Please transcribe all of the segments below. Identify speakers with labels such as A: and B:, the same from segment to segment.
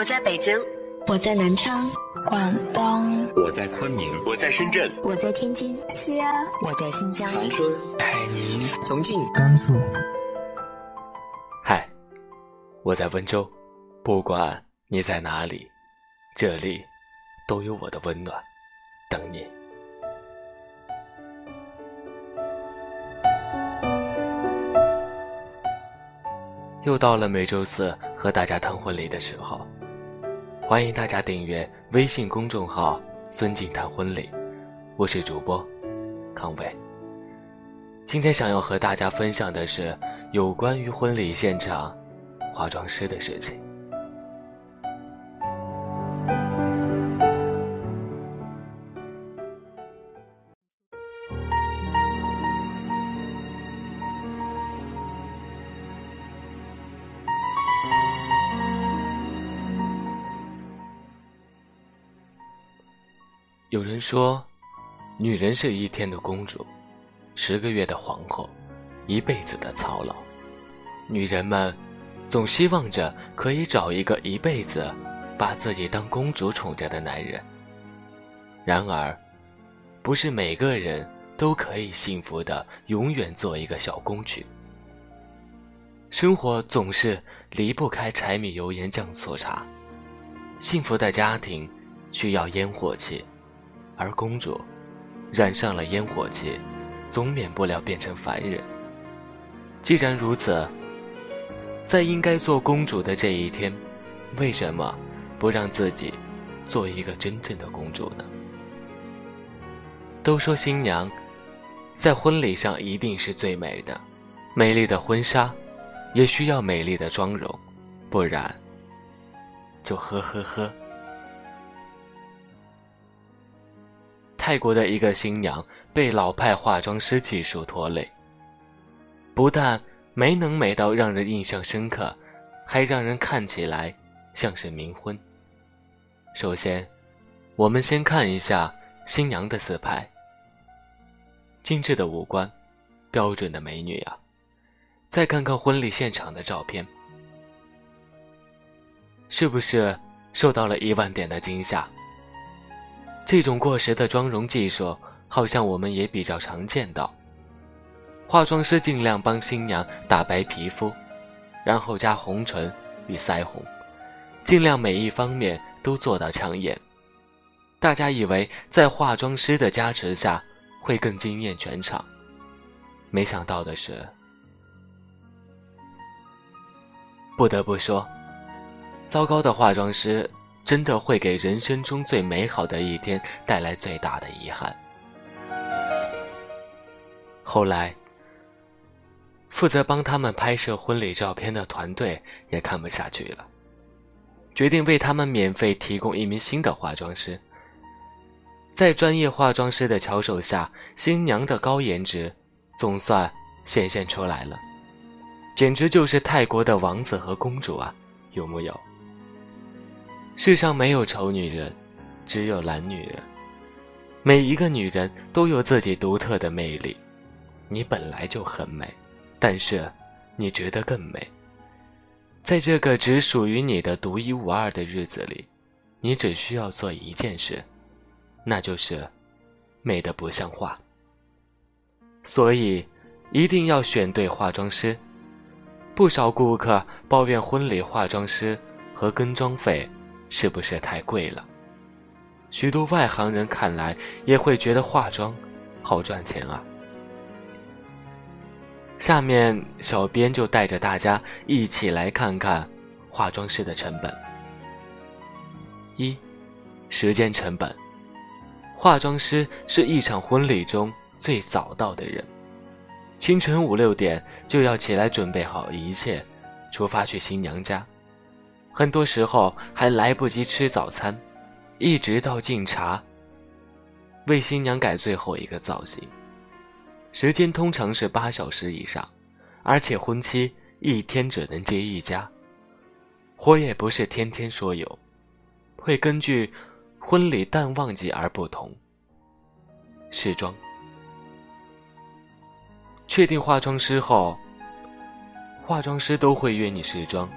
A: 我在北京，
B: 我在南昌，
C: 广东，
D: 我在昆明，
E: 我在深圳，
F: 我在天津，
C: 西安，
G: 我在新疆，
H: 长春，
I: 海宁，
J: 重庆，
K: 甘肃。
L: 嗨，我在温州，不管你在哪里，这里都有我的温暖等你。又到了每周四和大家谈婚礼的时候，欢迎大家订阅微信公众号“孙静谈婚礼”，我是主播康伟。今天想要和大家分享的是有关于婚礼现场化妆师的事情。有人说，女人是一天的公主，十个月的皇后，一辈子的操劳。女人们总希望着可以找一个一辈子把自己当公主宠着的男人。然而，不是每个人都可以幸福的永远做一个小公举。生活总是离不开柴米油盐酱醋茶，幸福的家庭需要烟火气。而公主染上了烟火气，总免不了变成凡人。既然如此，在应该做公主的这一天，为什么不让自己做一个真正的公主呢？都说新娘在婚礼上一定是最美的，美丽的婚纱也需要美丽的妆容，不然就呵呵呵。泰国的一个新娘被老派化妆师技术拖累，不但没能美到让人印象深刻，还让人看起来像是冥婚。首先，我们先看一下新娘的自拍，精致的五官，标准的美女啊！再看看婚礼现场的照片，是不是受到了一万点的惊吓？这种过时的妆容技术，好像我们也比较常见到。化妆师尽量帮新娘打白皮肤，然后加红唇与腮红，尽量每一方面都做到抢眼。大家以为在化妆师的加持下会更惊艳全场，没想到的是，不得不说，糟糕的化妆师。真的会给人生中最美好的一天带来最大的遗憾。后来，负责帮他们拍摄婚礼照片的团队也看不下去了，决定为他们免费提供一名新的化妆师。在专业化妆师的巧手下，新娘的高颜值总算显现出来了，简直就是泰国的王子和公主啊，有木有？世上没有丑女人，只有懒女人。每一个女人都有自己独特的魅力。你本来就很美，但是你值得更美。在这个只属于你的独一无二的日子里，你只需要做一件事，那就是美的不像话。所以，一定要选对化妆师。不少顾客抱怨婚礼化妆师和跟妆费。是不是太贵了？许多外行人看来也会觉得化妆好赚钱啊。下面小编就带着大家一起来看看化妆师的成本。一，时间成本。化妆师是一场婚礼中最早到的人，清晨五六点就要起来准备好一切，出发去新娘家。很多时候还来不及吃早餐，一直到敬茶，为新娘改最后一个造型，时间通常是八小时以上，而且婚期一天只能接一家，活也不是天天说有，会根据婚礼淡旺季而不同。试妆，确定化妆师后，化妆师都会约你试妆，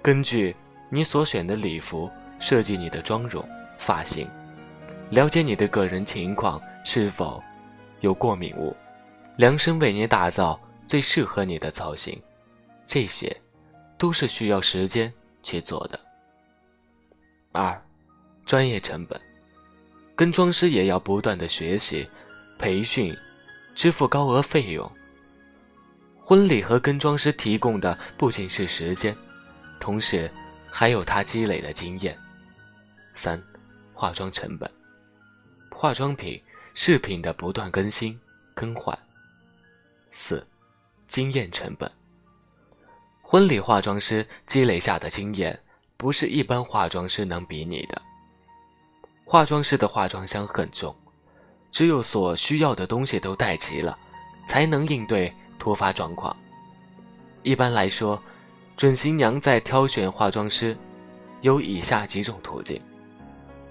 L: 根据。你所选的礼服，设计你的妆容、发型，了解你的个人情况是否有过敏物，量身为你打造最适合你的造型，这些都是需要时间去做的。二，专业成本，跟妆师也要不断的学习、培训，支付高额费用。婚礼和跟妆师提供的不仅是时间，同时还有他积累的经验。三，化妆成本，化妆品、饰品的不断更新更换。四，经验成本，婚礼化妆师积累下的经验不是一般化妆师能比拟的。化妆师的化妆箱很重，只有所需要的东西都带齐了，才能应对。突发状况。一般来说，准新娘在挑选化妆师，有以下几种途径：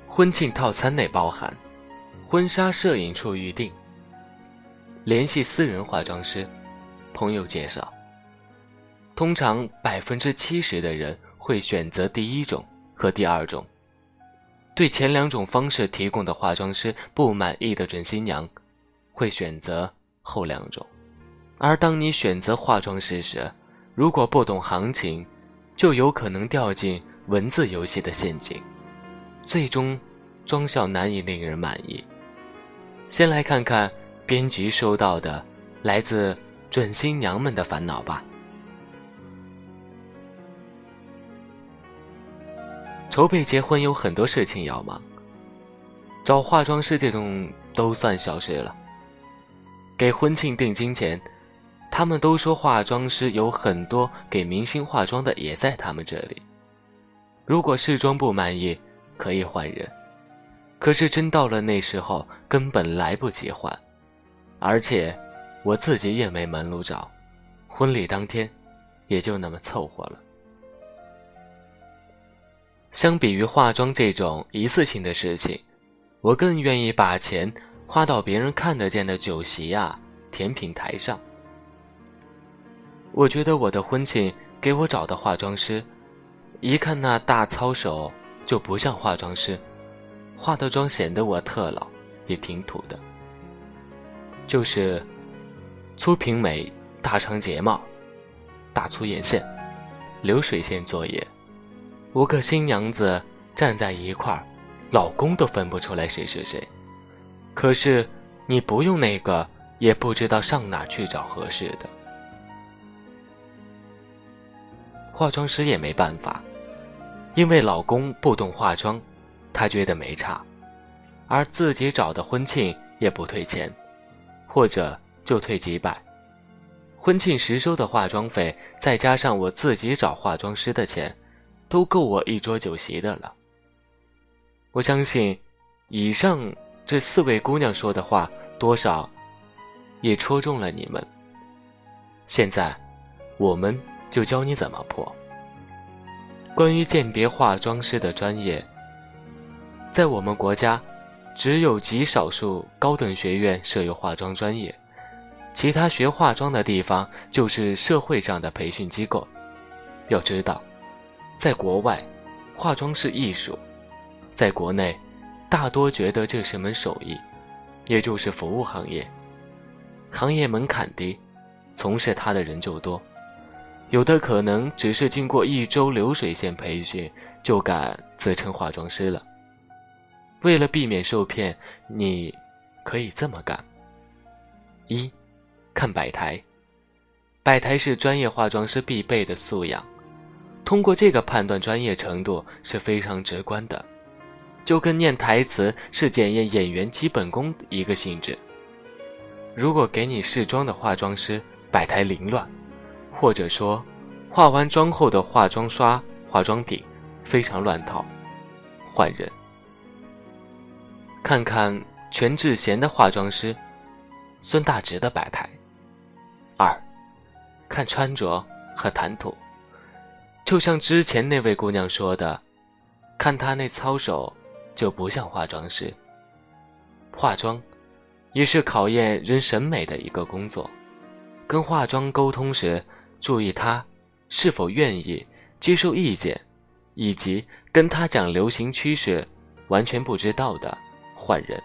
L: 婚庆套餐内包含婚纱摄影处预定、联系私人化妆师、朋友介绍。通常百分之七十的人会选择第一种和第二种。对前两种方式提供的化妆师不满意的准新娘，会选择后两种。而当你选择化妆师时，如果不懂行情，就有可能掉进文字游戏的陷阱，最终妆效难以令人满意。先来看看编辑收到的来自准新娘们的烦恼吧。筹备结婚有很多事情要忙，找化妆师这种都算小事了。给婚庆定金前。他们都说化妆师有很多给明星化妆的，也在他们这里。如果试妆不满意，可以换人。可是真到了那时候，根本来不及换。而且我自己也没门路找，婚礼当天也就那么凑合了。相比于化妆这种一次性的事情，我更愿意把钱花到别人看得见的酒席啊、甜品台上。我觉得我的婚庆给我找的化妆师，一看那大操手就不像化妆师，化的妆显得我特老，也挺土的。就是粗平眉、大长睫毛、大粗眼线、流水线作业，五个新娘子站在一块儿，老公都分不出来谁是谁。可是你不用那个，也不知道上哪去找合适的。化妆师也没办法，因为老公不懂化妆，她觉得没差，而自己找的婚庆也不退钱，或者就退几百。婚庆实收的化妆费，再加上我自己找化妆师的钱，都够我一桌酒席的了。我相信，以上这四位姑娘说的话，多少也戳中了你们。现在，我们。就教你怎么破。关于鉴别化妆师的专业，在我们国家，只有极少数高等学院设有化妆专业，其他学化妆的地方就是社会上的培训机构。要知道，在国外，化妆是艺术；在国内，大多觉得这是门手艺，也就是服务行业。行业门槛低，从事它的人就多。有的可能只是经过一周流水线培训，就敢自称化妆师了。为了避免受骗，你可以这么干：一，看摆台。摆台是专业化妆师必备的素养，通过这个判断专业程度是非常直观的，就跟念台词是检验演员基本功一个性质。如果给你试妆的化妆师摆台凌乱，或者说，化完妆后的化妆刷、化妆品非常乱套，换人。看看全智贤的化妆师孙大直的摆台。二，看穿着和谈吐，就像之前那位姑娘说的，看她那操守就不像化妆师。化妆也是考验人审美的一个工作，跟化妆沟通时。注意他是否愿意接受意见，以及跟他讲流行趋势完全不知道的换人。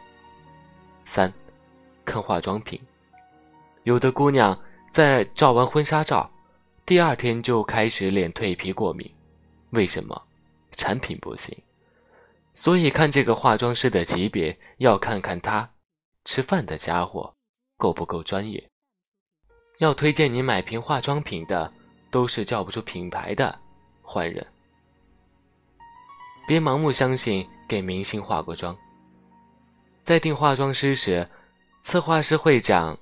L: 三，看化妆品，有的姑娘在照完婚纱照，第二天就开始脸蜕皮过敏，为什么？产品不行。所以看这个化妆师的级别，要看看他吃饭的家伙够不够专业。要推荐你买瓶化妆品的，都是叫不出品牌的，坏人。别盲目相信给明星化过妆。在定化妆师时，策划师会讲，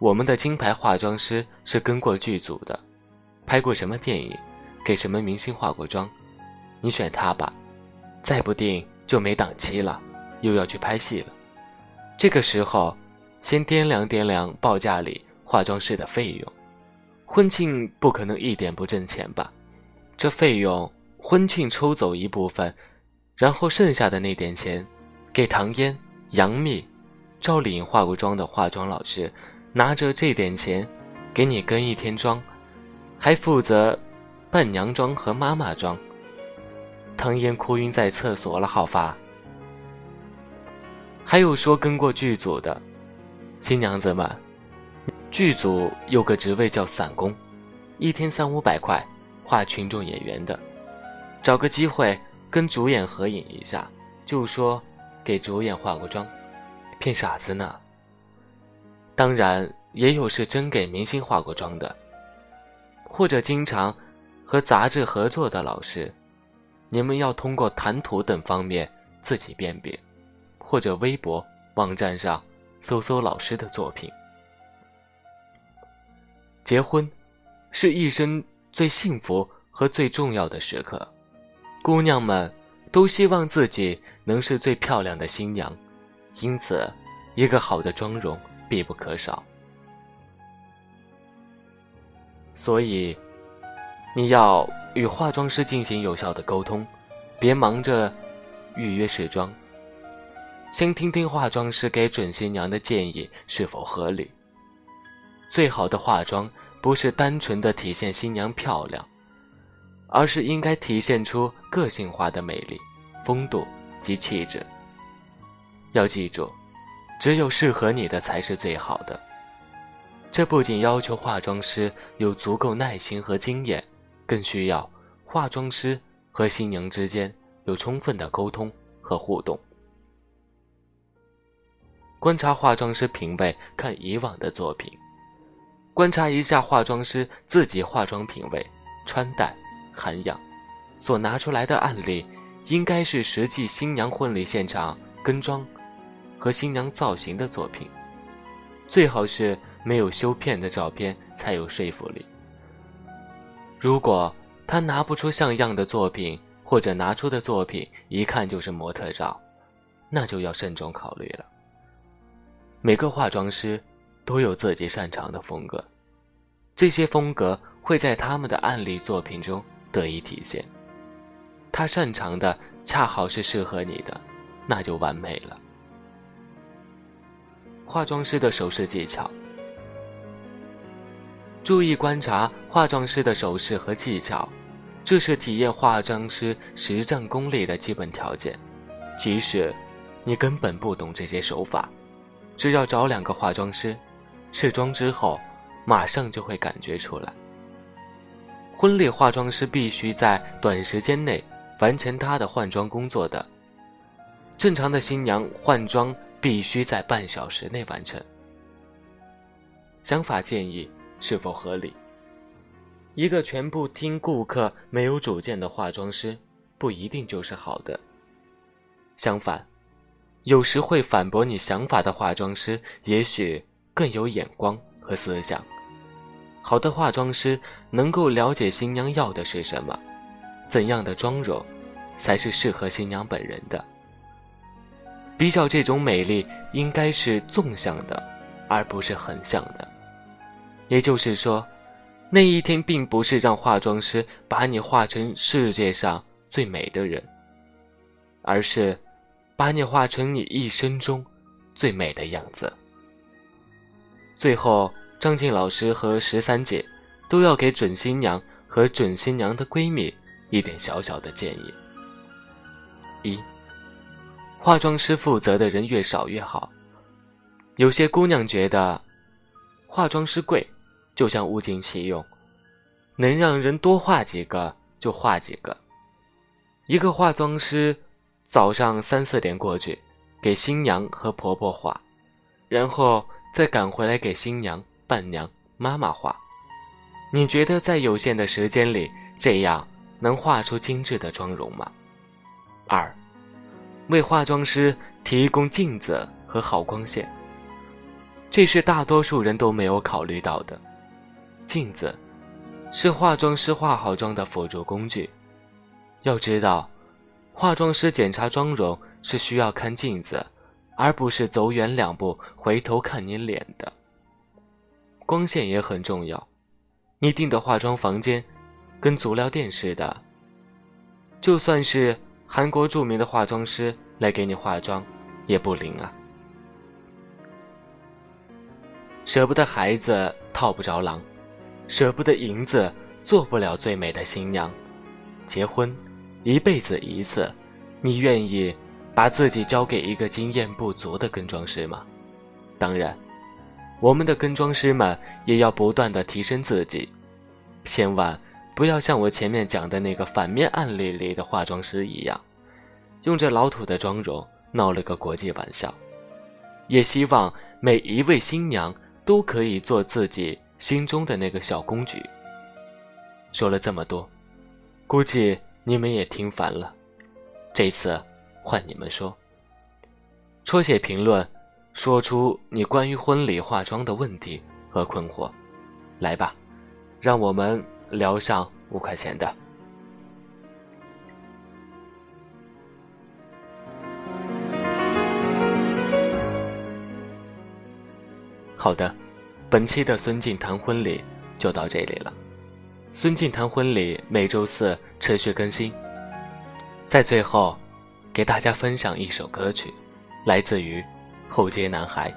L: 我们的金牌化妆师是跟过剧组的，拍过什么电影，给什么明星化过妆，你选他吧。再不定。就没档期了，又要去拍戏了。这个时候，先掂量掂量报价里化妆师的费用。婚庆不可能一点不挣钱吧？这费用，婚庆抽走一部分，然后剩下的那点钱，给唐嫣、杨幂、赵丽颖化过妆的化妆老师，拿着这点钱，给你跟一天妆，还负责伴娘妆和妈妈妆。唐嫣哭晕在厕所了，好发。还有说跟过剧组的新娘子们，剧组有个职位叫散工，一天三五百块，画群众演员的，找个机会跟主演合影一下，就说给主演化过妆，骗傻子呢。当然也有是真给明星化过妆的，或者经常和杂志合作的老师。你们要通过谈吐等方面自己辨别，或者微博网站上搜搜老师的作品。结婚是一生最幸福和最重要的时刻，姑娘们都希望自己能是最漂亮的新娘，因此，一个好的妆容必不可少。所以，你要。与化妆师进行有效的沟通，别忙着预约试妆。先听听化妆师给准新娘的建议是否合理。最好的化妆不是单纯的体现新娘漂亮，而是应该体现出个性化的美丽、风度及气质。要记住，只有适合你的才是最好的。这不仅要求化妆师有足够耐心和经验。更需要化妆师和新娘之间有充分的沟通和互动。观察化妆师品味，看以往的作品，观察一下化妆师自己化妆品味、穿戴、涵养，所拿出来的案例，应该是实际新娘婚礼现场跟妆和新娘造型的作品，最好是没有修片的照片才有说服力。如果他拿不出像样的作品，或者拿出的作品一看就是模特照，那就要慎重考虑了。每个化妆师都有自己擅长的风格，这些风格会在他们的案例作品中得以体现。他擅长的恰好是适合你的，那就完美了。化妆师的手势技巧。注意观察化妆师的手势和技巧，这是体验化妆师实战功力的基本条件。即使你根本不懂这些手法，只要找两个化妆师，试妆之后，马上就会感觉出来。婚礼化妆师必须在短时间内完成他的换装工作的，正常的新娘换装必须在半小时内完成。想法建议。是否合理？一个全部听顾客、没有主见的化妆师，不一定就是好的。相反，有时会反驳你想法的化妆师，也许更有眼光和思想。好的化妆师能够了解新娘要的是什么，怎样的妆容才是适合新娘本人的。比较这种美丽，应该是纵向的，而不是横向的。也就是说，那一天并不是让化妆师把你画成世界上最美的人，而是把你画成你一生中最美的样子。最后，张静老师和十三姐都要给准新娘和准新娘的闺蜜一点小小的建议：一，化妆师负责的人越少越好。有些姑娘觉得，化妆师贵，就像物尽其用，能让人多画几个就画几个。一个化妆师早上三四点过去，给新娘和婆婆画，然后再赶回来给新娘、伴娘、妈妈画。你觉得在有限的时间里，这样能画出精致的妆容吗？二，为化妆师提供镜子和好光线，这是大多数人都没有考虑到的。镜子是化妆师化好妆的辅助工具。要知道，化妆师检查妆容是需要看镜子，而不是走远两步回头看你脸的。光线也很重要，你订的化妆房间跟足疗店似的，就算是韩国著名的化妆师来给你化妆，也不灵啊。舍不得孩子套不着狼，舍不得银子做不了最美的新娘，结婚。一辈子一次，你愿意把自己交给一个经验不足的跟妆师吗？当然，我们的跟妆师们也要不断的提升自己，千万不要像我前面讲的那个反面案例里的化妆师一样，用着老土的妆容闹了个国际玩笑。也希望每一位新娘都可以做自己心中的那个小公举。说了这么多，估计。你们也听烦了，这次换你们说。戳写评论，说出你关于婚礼化妆的问题和困惑，来吧，让我们聊上五块钱的。好的，本期的孙静谈婚礼就到这里了。孙静谈婚礼每周四持续更新，在最后，给大家分享一首歌曲，来自于后街男孩。